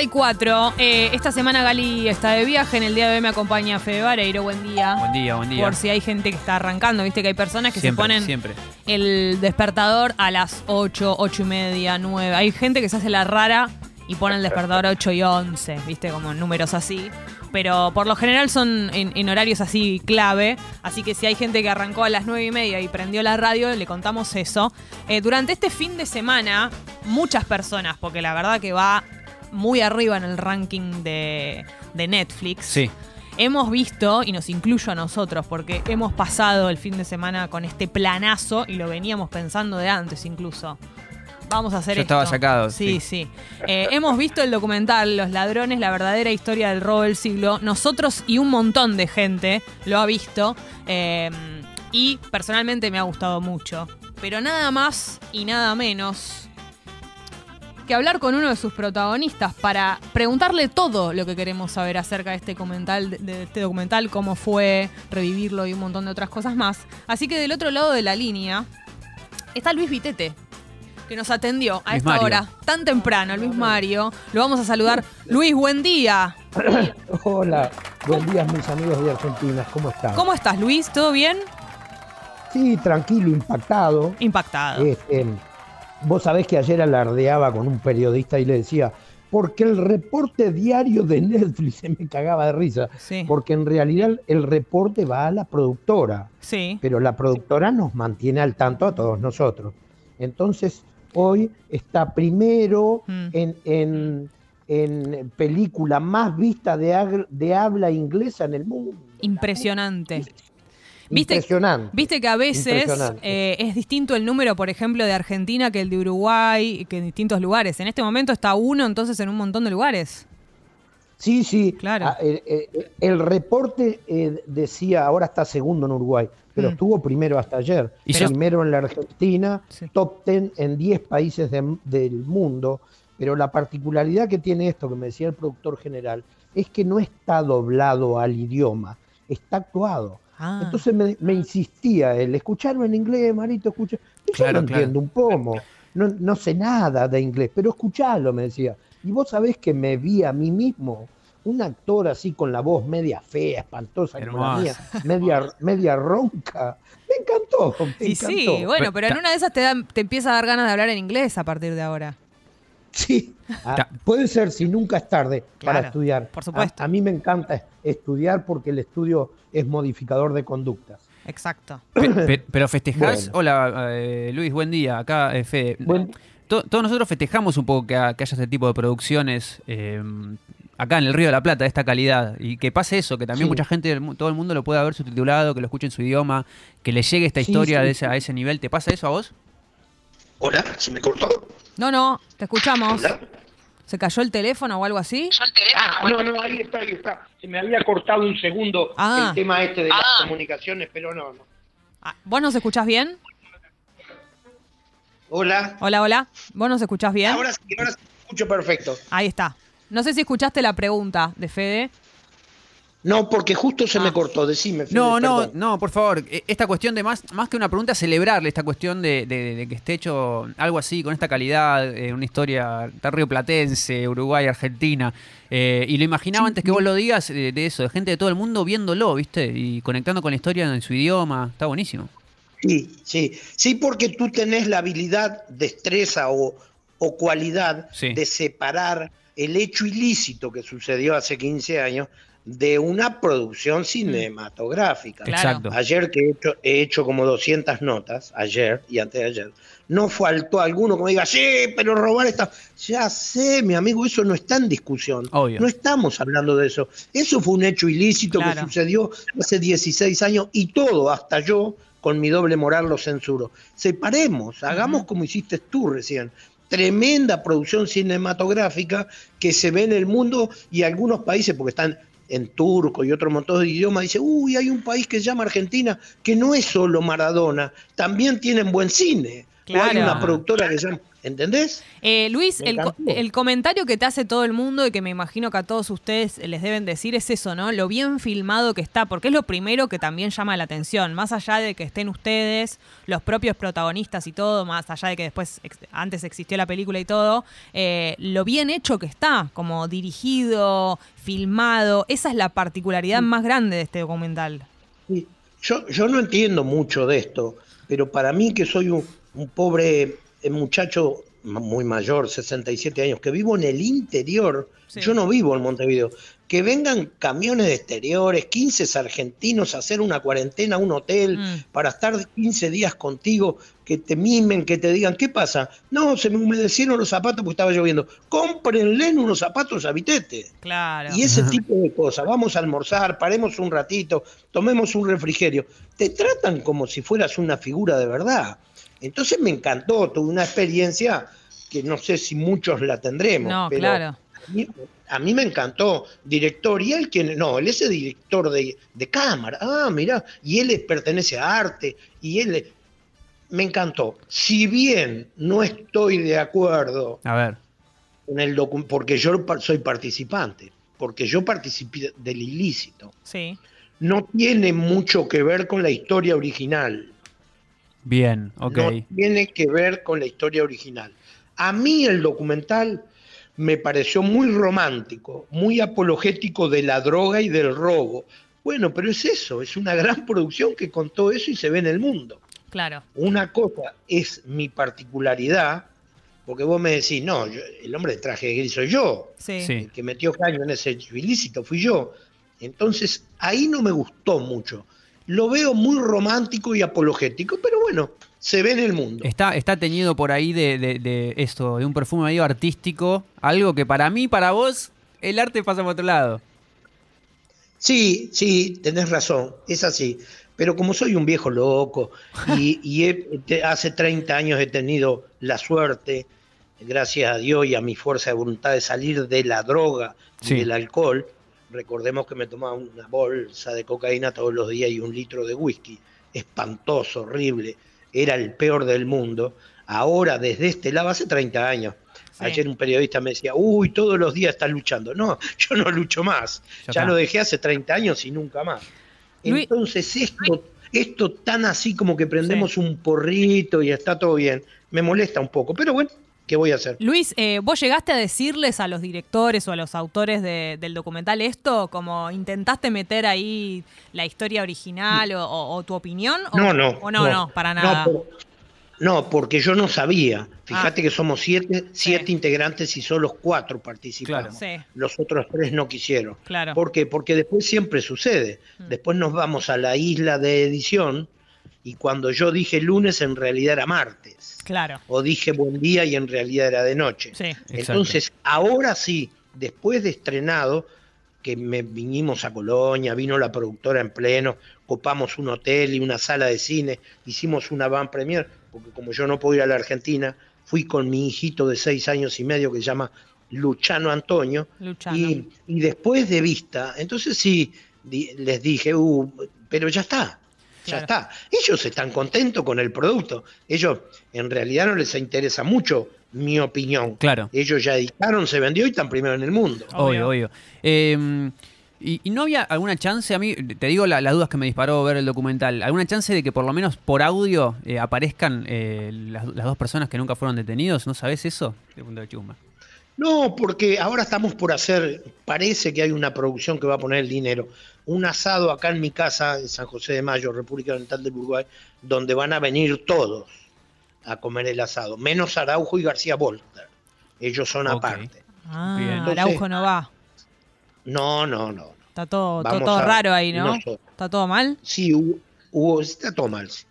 34. Eh, esta semana Gali está de viaje. En el día de hoy me acompaña Fede Vareiro. Buen día. Buen día, buen día. Por si hay gente que está arrancando. Viste que hay personas que siempre, se ponen siempre. el despertador a las 8, 8 y media, 9. Hay gente que se hace la rara y pone el despertador a 8 y 11. Viste, como números así. Pero por lo general son en, en horarios así clave. Así que si hay gente que arrancó a las 9 y media y prendió la radio, le contamos eso. Eh, durante este fin de semana, muchas personas, porque la verdad que va muy arriba en el ranking de, de Netflix. Sí. Hemos visto, y nos incluyo a nosotros, porque hemos pasado el fin de semana con este planazo y lo veníamos pensando de antes incluso. Vamos a hacer Yo esto. estaba sacado, Sí, sí. sí. Eh, hemos visto el documental Los ladrones, la verdadera historia del robo del siglo. Nosotros y un montón de gente lo ha visto. eh, y personalmente me ha gustado mucho. Pero nada más y nada menos que hablar con uno de sus protagonistas para preguntarle todo lo que queremos saber acerca de este documental, de este documental, cómo fue, revivirlo y un montón de otras cosas más. Así que del otro lado de la línea está Luis Vitete, que nos atendió a Luis esta Mario. hora tan temprano, Luis Mario. Lo vamos a saludar. Luis, buen día. Hola, buen día mis amigos de Argentina, ¿cómo están? ¿Cómo estás, Luis? ¿Todo bien? Sí, tranquilo, impactado. Impactado. Este, vos sabés que ayer alardeaba con un periodista y le decía, porque el reporte diario de Netflix se me cagaba de risa, Sí. porque en realidad el reporte va a la productora, Sí. pero la productora nos mantiene al tanto a todos nosotros. Entonces, hoy está primero Mm. en, en- en película más vista de, de habla inglesa en el mundo. Impresionante. ¿Viste- Impresionante. Viste que a veces eh, es distinto el número, por ejemplo, de Argentina que el de Uruguay, que en distintos lugares. En este momento está uno, entonces, en un montón de lugares. Sí, sí. Claro. Ah, eh, eh, el reporte eh, decía, ahora está segundo en Uruguay, pero Mm. estuvo primero hasta ayer. Y yo- primero en la Argentina, Sí. top 10 en 10 países de- del mundo. Pero la particularidad que tiene esto, que me decía el productor general, es que no está doblado al idioma, está actuado. Ah. Entonces me, me insistía él, escucharlo en inglés, Marito, escucha. Yo Claro, no claro. entiendo un pomo, no, no sé nada de inglés, pero escuchalo, me decía. Y vos sabés que me vi a mí mismo, un actor así con la voz media fea, espantosa, como la mía, media, media ronca. Me encantó, me Y encantó. sí, bueno, Pero en una de esas te, da- te empieza a dar ganas de hablar en inglés a partir de ahora. Sí, Ah, puede ser si nunca es tarde Claro, para estudiar. por supuesto. A, a mí me encanta estudiar porque el estudio es modificador de conductas. Exacto. Pe- pe- pero festejás. Bueno. Hola, eh, Luis, buen día. Acá, eh, Fede. Buen- To- Todos nosotros festejamos un poco que, ha- que haya este tipo de producciones eh, acá en el Río de la Plata de esta calidad y que pase eso, que también Sí. mucha gente, todo el mundo lo pueda ver subtitulado, que lo escuche en su idioma, que le llegue esta Sí, historia sí, de ese, a ese nivel. ¿Te pasa eso a vos? Hola, ¿se me cortó? No, no, te escuchamos. Hola. ¿Se cayó el teléfono o algo así? Ah, no, no, ahí está, ahí está. Se me había cortado un segundo Ah. el tema este de las comunicaciones, pero no, no. Ah, ¿Vos nos escuchás bien? Hola. Hola, hola. ¿Vos nos escuchás bien? Ahora sí, ahora sí, escucho perfecto. Ahí está. No sé si escuchaste la pregunta de Fede. No, porque justo se Ah. me cortó, decime. No, no, perdón. no, por favor. E- Esta cuestión de más, más que una pregunta, celebrarle esta cuestión de, de- de que esté hecho algo así, con esta calidad, eh, una historia tan rioplatense, Uruguay, Argentina. Eh, y lo imaginaba antes que vos lo digas eh, de eso, de gente de todo el mundo viéndolo, ¿viste? Y conectando con la historia en su idioma. Está buenísimo. Sí, sí. Sí, porque tú tenés la habilidad, destreza o, o cualidad Sí. de separar el hecho ilícito que sucedió hace 15 años de una producción cinematográfica. Claro. Ayer que he hecho, he hecho como 200 notas, ayer y antes de ayer, no faltó alguno que me diga, sí, pero robar esta... Ya sé, mi amigo, eso no está en discusión. Obvio. No estamos hablando de eso. Eso fue un hecho ilícito Claro. que sucedió hace 16 años y todo, hasta yo, con mi doble moral, lo censuro. Separemos, hagamos como hiciste tú recién. Tremenda producción cinematográfica que se ve en el mundo y algunos países, porque están en turco y otro montón de idiomas, dice, uy, hay un país que se llama Argentina, que no es solo Maradona, también tienen buen cine. O hay Claro. una productora que se llama, ¿entendés? Eh, Luis, el, co- encantó. el comentario que te hace todo el mundo y que me imagino que a todos ustedes les deben decir es eso, ¿no? Lo bien filmado que está, porque es lo primero que también llama la atención, más allá de que estén ustedes, los propios protagonistas y todo, más allá de que después, ex- antes existió la película y todo, eh, lo bien hecho que está, como dirigido, filmado, esa es la particularidad más grande de este documental. Sí, Yo, yo no entiendo mucho de esto, pero para mí que soy un, un pobre muchacho muy mayor, 67 años, que vivo en el interior, Sí. yo no vivo en Montevideo, que vengan camiones de exteriores, 15 argentinos a hacer una cuarentena a un hotel Mm. para estar 15 días contigo, que te mimen, que te digan, ¿qué pasa? No, se me humedecieron los zapatos porque estaba lloviendo. Cómprenle unos zapatos a Vitete. Claro. Y ese tipo de cosas, vamos a almorzar, paremos un ratito, tomemos un refrigerio. Te tratan como si fueras una figura de verdad. Entonces me encantó, tuve una experiencia que no sé si muchos la tendremos. No, pero claro. A mí, a mí me encantó. Director, y él quien, no, él es el director de, de cámara. Ah, mira, y él pertenece a arte, y él me encantó. Si bien no estoy de acuerdo A ver. en el porque yo soy participante, porque yo participé del ilícito. Sí. No tiene mucho que ver con la historia original. Bien, ok. No tiene que ver con la historia original. A mí el documental me pareció muy romántico, muy apologético de la droga y del robo. Bueno, pero es eso, es una gran producción que contó eso y se ve en el mundo. Claro. Una cosa es mi particularidad, porque vos me decís, no, yo- el hombre de traje gris soy yo. Sí. Sí. El que metió caño en ese hecho ilícito fui yo. Entonces, ahí no me gustó mucho. Lo veo muy romántico y apologético, pero bueno, se ve en el mundo. Está, está teñido por ahí de, de- de esto, de un perfume medio artístico, algo que para mí, para vos, el arte pasa por otro lado. Sí, sí, tenés razón, es así. Pero como soy un viejo loco y, y he- te- hace 30 años he tenido la suerte, gracias a Dios y a mi fuerza de voluntad, de salir de la droga y del alcohol, recordemos que me tomaba una bolsa de cocaína todos los días y un litro de whisky. Espantoso, horrible. Era el peor del mundo. Ahora, desde este lado, hace 30 años. Sí. Ayer un periodista me decía, uy, todos los días estás luchando. No, yo no lucho más. Ya lo dejé hace 30 años y nunca más. Luis- Entonces, esto, esto tan así como que prendemos un porrito y está todo bien, me molesta un poco. Pero bueno, ¿qué voy a hacer? Luis, eh, ¿vos llegaste a decirles a los directores o a los autores de- del documental esto? Como intentaste meter ahí la historia original o, o- o tu opinión? O, No, no. O no, no, para nada. No, por- no, porque yo no sabía. Fíjate Ah. que somos siete, siete Sí. integrantes y solo cuatro participamos. Claro. Sí. Los otros tres no quisieron. Claro. ¿Por qué? Porque después siempre sucede. Mm. Después nos vamos a la isla de edición y cuando yo dije lunes en realidad era martes. Claro. O dije buen día y en realidad era de noche. Sí. Entonces, ahora sí, después de estrenado, que me vinimos a Colonia, vino la productora en pleno, copamos un hotel y una sala de cine, hicimos una van premier, porque como yo no puedo ir a la Argentina, fui con mi hijito de seis años y medio que se llama Luchano Antonio, Luchano. y, y después de vista, entonces sí, di- les dije, "Uh, pero ya está, ya está. Ellos están contentos con el producto. Ellos en realidad no les interesa mucho mi opinión. Claro. Ellos ya editaron, se vendió y están primero en el mundo. Obvio. Obvio, obvio. Eh, y, y no había alguna chance, a mí, te digo la- las dudas que me disparó ver el documental, alguna chance de que por lo menos por audio eh, aparezcan eh, las, las dos personas que nunca fueron detenidos? ¿No sabes eso? De punto de chumba. No, porque ahora estamos por hacer, parece que hay una producción que va a poner el dinero, un asado acá en mi casa, en San José de Mayo, República Oriental del Uruguay, donde van a venir todos a comer el asado, menos Araujo y García Volter. Ellos son aparte. Ah. Araujo no va. No, no, no. Está todo, todo, todo a- raro ahí, ¿no? nosotros. ¿Está todo mal? Sí, hubo, hubo- está todo mal. sí.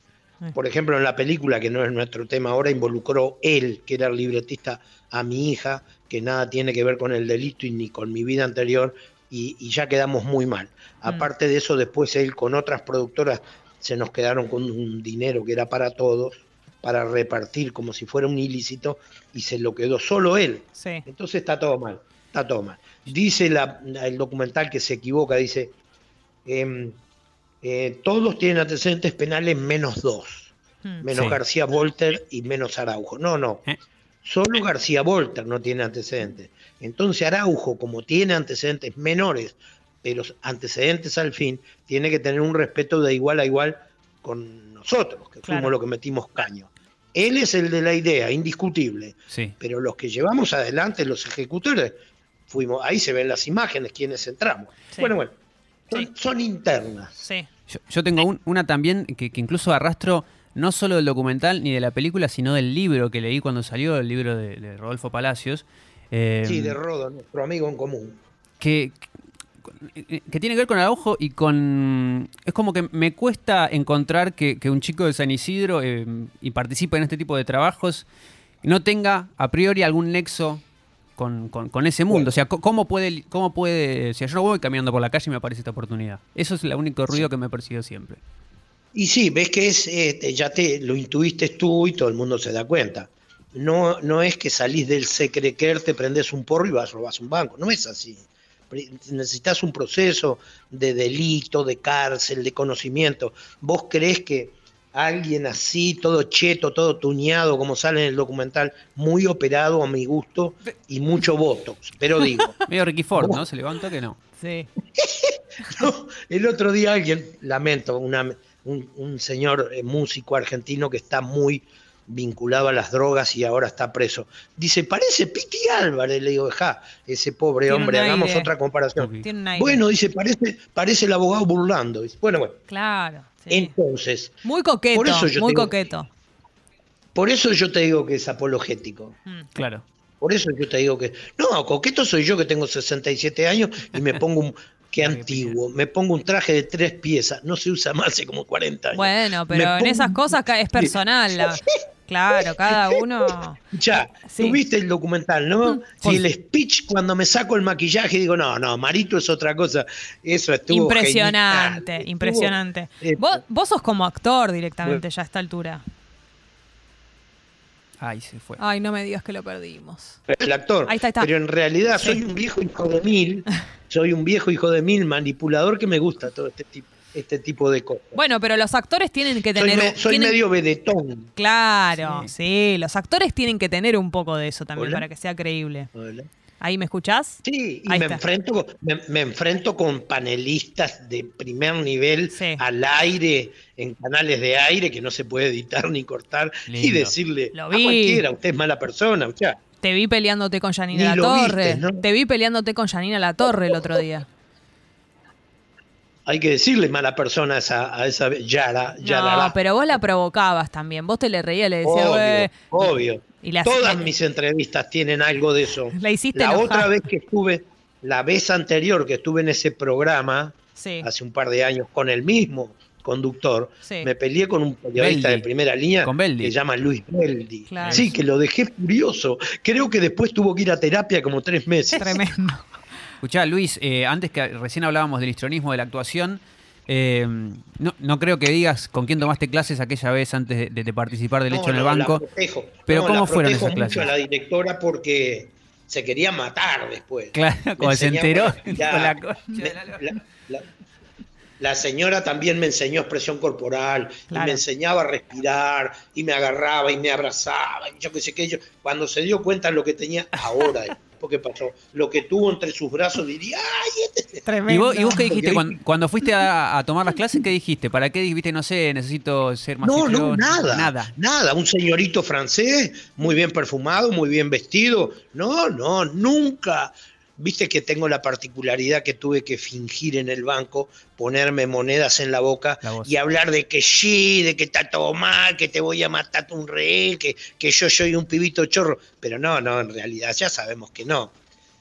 Por ejemplo, en la película, que no es nuestro tema ahora, involucró él, que era el libretista, a mi hija, que nada tiene que ver con el delito y ni con mi vida anterior, y, y ya quedamos muy mal. Mm. Aparte de eso, después él con otras productoras se nos quedaron con un dinero que era para todos, para repartir como si fuera un ilícito, y se lo quedó solo él. Sí. Entonces está todo mal, está todo mal. Dice la- el documental que se equivoca, dice, em, eh, todos tienen antecedentes penales menos dos. Hmm. menos Sí. García Volter y menos Araujo. No, no. Solo García Volter no tiene antecedentes. Entonces Araujo, como tiene antecedentes menores, pero antecedentes al fin, tiene que tener un respeto de igual a igual con nosotros, que Claro. fuimos los que metimos caño. Él es el de la idea, indiscutible, Sí. pero los que llevamos adelante, los ejecutores, fuimos, ahí se ven las imágenes, quienes entramos. Sí. Bueno, bueno, son, Sí. son internas. Sí. Yo, yo tengo un- una también que, que incluso arrastro no solo del documental ni de la película, sino del libro que leí cuando salió, el libro de, de Rodolfo Palacios. eh, Sí, de Rodo, nuestro amigo en común. que, que tiene que ver con Araujo y con... Es como que me cuesta encontrar que, que un chico de San Isidro eh, y participe en este tipo de trabajos no tenga a priori algún nexo con, con- con ese mundo. O sea, ¿cómo puede, ¿cómo puede... Si yo voy caminando por la calle y me aparece esta oportunidad. Eso es el único ruido que me persiguió siempre. Y sí, ves que es, este, ya te lo intuiste tú y todo el mundo se da cuenta. No, no es que salís del secrequer, te prendes un porro y vas robas un banco. No es así. Necesitas un proceso de delito, de cárcel, de conocimiento. ¿Vos crees que alguien así, todo cheto, todo tuñado, como sale en el documental, muy operado a mi gusto y mucho botox? Pero digo, Medio Ricky Ford, ¿no? Se levanta que no. Sí. No, el otro día alguien, lamento, una- un, un señor eh, músico argentino que está muy vinculado a las drogas y ahora está preso. Dice, parece Piti Álvarez. Le digo, ja, ese pobre Tiene hombre, hagamos otra comparación. Bueno, dice, parece, parece el abogado burlando. Bueno, bueno. Claro. sí. Entonces, Muy coqueto, por eso yo muy coqueto. por eso yo te digo que es apologético. Mm. Claro. Por eso yo te digo que. No, coqueto soy yo que tengo 67 años y me pongo un. Qué antiguo. Me pongo un traje de tres piezas. No se usa más hace como 40 años. Bueno, pero en esas cosas es personal. la- Claro, cada uno. Ya, Sí. tú viste el documental, ¿no? Sí. Y el speech cuando me saco el maquillaje digo, no, no, Marito es otra cosa. Eso estuvo Impresionante, genial. Estuvo- impresionante. eh, Vos, vos sos como actor directamente ya a esta altura. Ahí se fue. Ay, no me digas que lo perdimos. el actor. Ahí está, ahí está. Pero en realidad Sí. soy un viejo hijo de mil, soy un viejo hijo de mil manipulador que me gusta todo este tipo, este tipo de cosas. Bueno, pero los actores tienen que soy tener. me- soy tienen- medio vedetón. Claro, sí. los actores tienen que tener un poco de eso también Hola. para que sea creíble. Hola. ¿Ahí me escuchás? Sí, y me enfrento, con, me, me enfrento con panelistas de primer nivel Sí. al aire, en canales de aire que no se puede editar ni cortar, y Lindo. decirle Lo a cualquiera, usted es mala persona, o sea, Te vi peleándote con Janina Ni La Torre. viste, ¿no? Te vi peleándote con Janina La Torre el otro día. Hay que decirle mala persona a esa, a esa Yara, Yarará. No, pero vos la provocabas también. Vos te le reías, le decías, obvio, "Güey". obvio. Y la- Todas la- mis entrevistas tienen algo de eso. La hiciste La enojar. otra vez que estuve, la vez anterior que estuve en ese programa, Sí. hace un par de años, con el mismo conductor, Sí. me peleé con un periodista Beldi. de primera línea Con Beldi. que se llama Luis Beldi. Claro. Sí, que lo dejé furioso. Creo que después tuvo que ir a terapia como tres meses. Tremendo. Escuchá, Luis, eh, antes que recién hablábamos del histrionismo de la actuación, eh, no, no creo que digas con quién tomaste clases aquella vez antes de, de participar del No, hecho en el la banco. protejo. Pero ¿cómo la fueron esas mucho clases? a la directora porque se quería matar después. Claro, Me como se enteró con la de señora también me enseñó expresión corporal y me enseñaba a respirar y me agarraba y me abrazaba y yo qué sé qué yo cuando se dio cuenta lo que tenía ahora porque pasó lo que tuvo entre sus brazos diría ay este Tremendo. ¿Y vos, y vos qué dijiste cuando, cuando fuiste a, a tomar las clases? ¿Qué dijiste? ¿Para qué dijiste, no sé, necesito ser más No, no, nada, Nada. nada. Un señorito francés, muy bien perfumado, muy bien vestido. No, no, nunca. Viste que tengo la particularidad que tuve que fingir en el banco, ponerme monedas en la boca La y hablar de que sí, de que está todo mal, que te voy a matar un rehén, que, que yo soy un pibito chorro. Pero no, no, en realidad ya sabemos que no.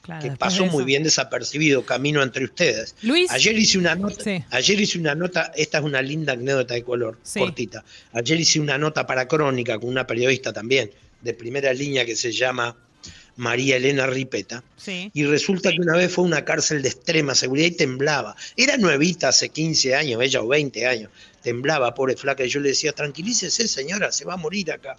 Claro, que pasó de muy bien desapercibido camino entre ustedes. Luis. Ayer hice una nota, Sí. ayer hice una nota, esta es una linda anécdota de color, Sí. cortita. Ayer hice una nota para Crónica con una periodista también de primera línea que se llama María Elena Ripeta. Sí. Y resulta que una vez fue a una cárcel de extrema seguridad y temblaba. Era nuevita hace 15 años, ella o 20 años. Temblaba, pobre flaca. Y yo le decía, tranquilícese, señora, se va a morir acá.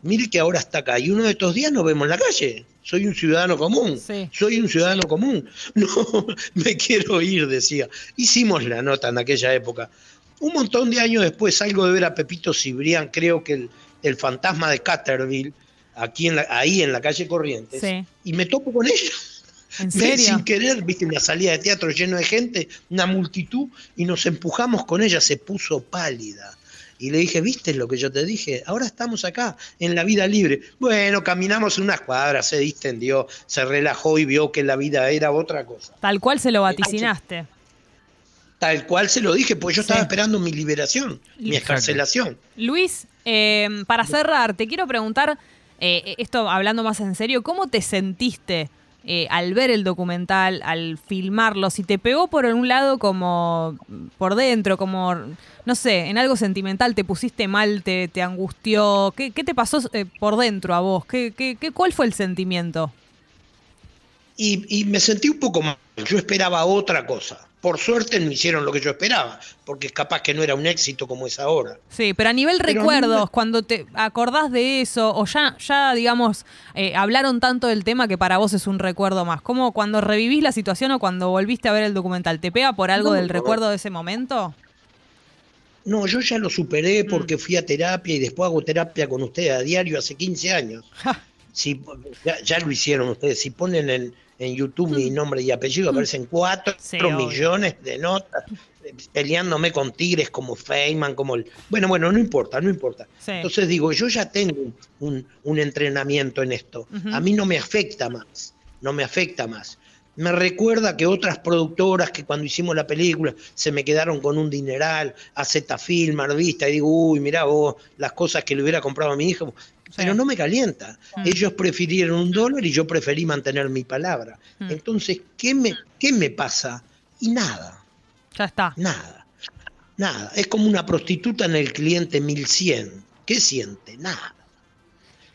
Mire que ahora está acá. Y uno de estos días nos vemos en la calle. Soy un ciudadano común. Sí. Soy un ciudadano común. No, me quiero ir, decía. Hicimos la nota en aquella época. Un montón de años después salgo de ver a Pepito Cibrián, creo que el, el fantasma de Caterville, aquí en la- ahí en la calle Corrientes, Sí. y me topo con ella. ¿En serio? Sin querer, viste, una salida de teatro lleno de gente, una multitud, y nos empujamos con ella, se puso pálida. Y le dije, ¿viste lo que yo te dije? Ahora estamos acá, en la vida libre. Bueno, caminamos unas cuadras, se distendió, se relajó y vio que la vida era otra cosa. Tal cual se lo vaticinaste. Tal cual se lo dije, pues yo Sí. estaba esperando mi liberación, mi Exacto. escarcelación. Luis, eh, para cerrar, te quiero preguntar, eh, esto hablando más en serio, ¿cómo te sentiste eh, al ver el documental, al filmarlo? Si te pegó por un lado como por dentro, como, no sé, en algo sentimental, te pusiste mal, te, te angustió, ¿qué, qué te pasó eh, por dentro a vos? ¿Qué, qué, qué- ¿Cuál fue el sentimiento? Y, y me sentí un poco yo esperaba otra cosa. Por suerte no hicieron lo que yo esperaba, porque capaz que no era un éxito como es ahora. Sí, pero a nivel Pero recuerdos, no- cuando te acordás de eso, o ya, ya digamos, eh, hablaron tanto del tema que para vos es un recuerdo más. ¿Cómo cuando revivís la situación o cuando volviste a ver el documental, te pega por algo No, del recuerdo de ese momento? No, yo ya lo superé Mm. porque fui a terapia y después hago terapia con ustedes a diario hace 15 años. Si, ya, ya lo hicieron ustedes. Si ponen en, en YouTube mi nombre y apellido, aparecen 4 Mm. Sí, obvio. millones de notas eh, peleándome con tigres como Feynman, como el... Bueno, bueno, no importa, no importa. Sí. Entonces digo, yo ya tengo un, un- entrenamiento en esto. A mí no me afecta más, no me afecta más. Me recuerda que otras productoras que cuando hicimos la película se me quedaron con un dineral, a Film, Arvista, y digo, uy, mirá vos, las cosas que le hubiera comprado a mi hijo. Pero no me calienta. Mm. Ellos prefirieron un dólar y yo preferí mantener mi palabra. Mm. Entonces, ¿qué me, ¿qué me pasa? Y nada. Ya está. Nada, nada. Es como una prostituta en el cliente 1100. ¿Qué siente? Nada.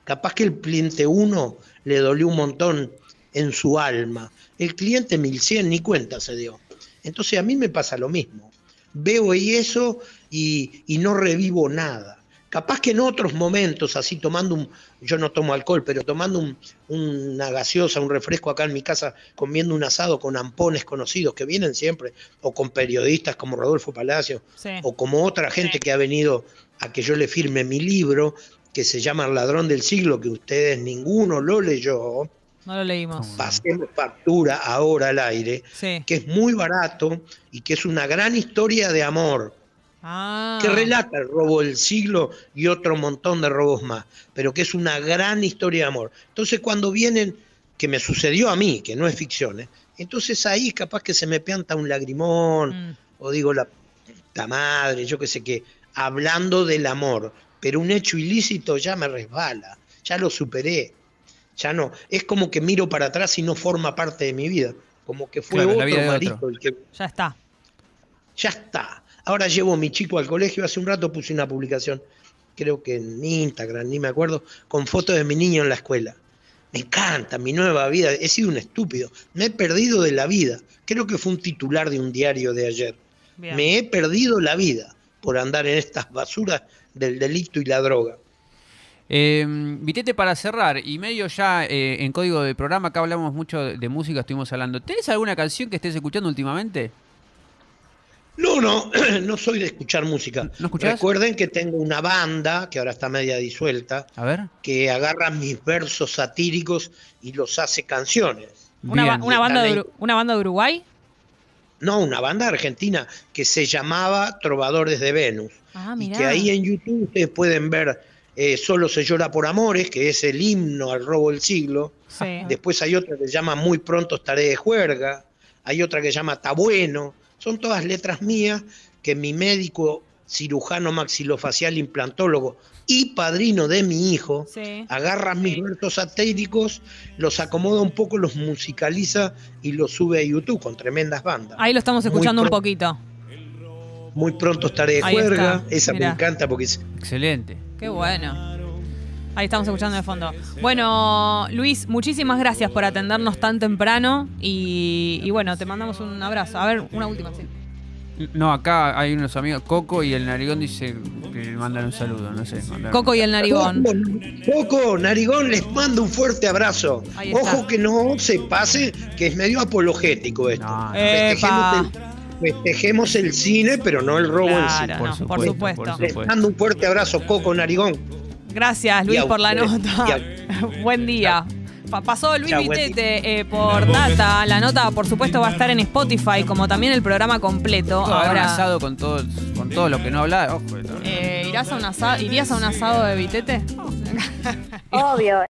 Capaz que el cliente 1 le dolió un montón en su alma. El cliente 1100 ni cuenta se dio. Entonces a mí me pasa lo mismo. Veo y eso y, y no revivo nada. Capaz que en otros momentos, así tomando un, yo no tomo alcohol, pero tomando un- una gaseosa, un refresco acá en mi casa, comiendo un asado con ampones conocidos que vienen siempre, o con periodistas como Rodolfo Palacio, Sí. o como otra gente que ha venido a que yo le firme mi libro, que se llama El ladrón del siglo, que ustedes ninguno lo leyó, No lo leímos. pasemos factura ahora al aire, Sí. que es muy barato y que es una gran historia de amor Ah. que relata el robo del siglo y otro montón de robos más, pero que es una gran historia de amor. Entonces cuando vienen, que me sucedió a mí, que no es ficción, ¿eh? entonces ahí capaz que se me pianta un lagrimón, Mm. o digo la puta madre, yo qué sé qué, hablando del amor, pero un hecho ilícito ya me resbala, ya lo superé, ya no, es como que miro para atrás y no forma parte de mi vida, como que fue Claro, otro marido otro. el que Ya está. ya está. Ahora llevo a mi chico al colegio. Hace un rato puse una publicación, creo que en Instagram, ni me acuerdo, con fotos de mi niño en la escuela. Me encanta mi nueva vida. He sido un estúpido. Me he perdido de la vida. Creo que fue un titular de un diario de ayer. Bien. Me he perdido la vida por andar en estas basuras del delito y la droga. Eh, Vitete, para cerrar, y medio ya eh, en código de programa, acá hablamos mucho de, de música, estuvimos hablando. ¿Tenés alguna canción que estés escuchando últimamente? No, no, no soy de escuchar música. ¿No escuchás? Recuerden que tengo una banda que ahora está media disuelta, A ver. que agarra mis versos satíricos y los hace canciones. Una, ba- Bien. una banda de, Están ahí. Uru- ¿Una banda de Uruguay? No, una banda argentina que se llamaba Trovadores de Venus. Ah, y mirá. que ahí en YouTube ustedes pueden ver eh, Solo se llora por amores, que es el himno al robo del siglo. Sí. Después hay otra que se llama Muy pronto estaré de juerga. Hay otra que se llama Está bueno. Son todas letras mías que mi médico cirujano maxilofacial implantólogo y padrino de mi hijo Sí. agarra mis versos satíricos, los acomoda un poco, los musicaliza y los sube a YouTube con tremendas bandas. Ahí lo estamos escuchando un poquito. Muy pronto estaré de Ahí juerga. está, Esa mirá. me encanta porque es Excelente. Qué bueno. Ahí estamos escuchando de fondo. Bueno, Luis, muchísimas gracias por atendernos tan temprano y, y bueno, te mandamos un abrazo. A ver, una última, sí. No, acá hay unos amigos, Coco y el Narigón dice que le mandan un saludo, no sé. mandan- Coco y el narigón. Coco, Narigón, les mando un fuerte abrazo. Ojo que no se pase, que es medio apologético esto. No, no. Festejemos el, cine, pero no el robo en sí. Por no, por supuesto, supuesto. por Les supuesto. mando un fuerte abrazo, Coco Narigón. Gracias, Luis, por la nota. buen día. Pa- Pasó Luis Vitete eh, por Data. La nota, por supuesto, va a estar en Spotify, como también el programa completo. Ahora un asado con todo, con todo lo que no habla. Ojo, eh, ¿irás a un asado, ¿irías a un asado de Vitete? Obvio.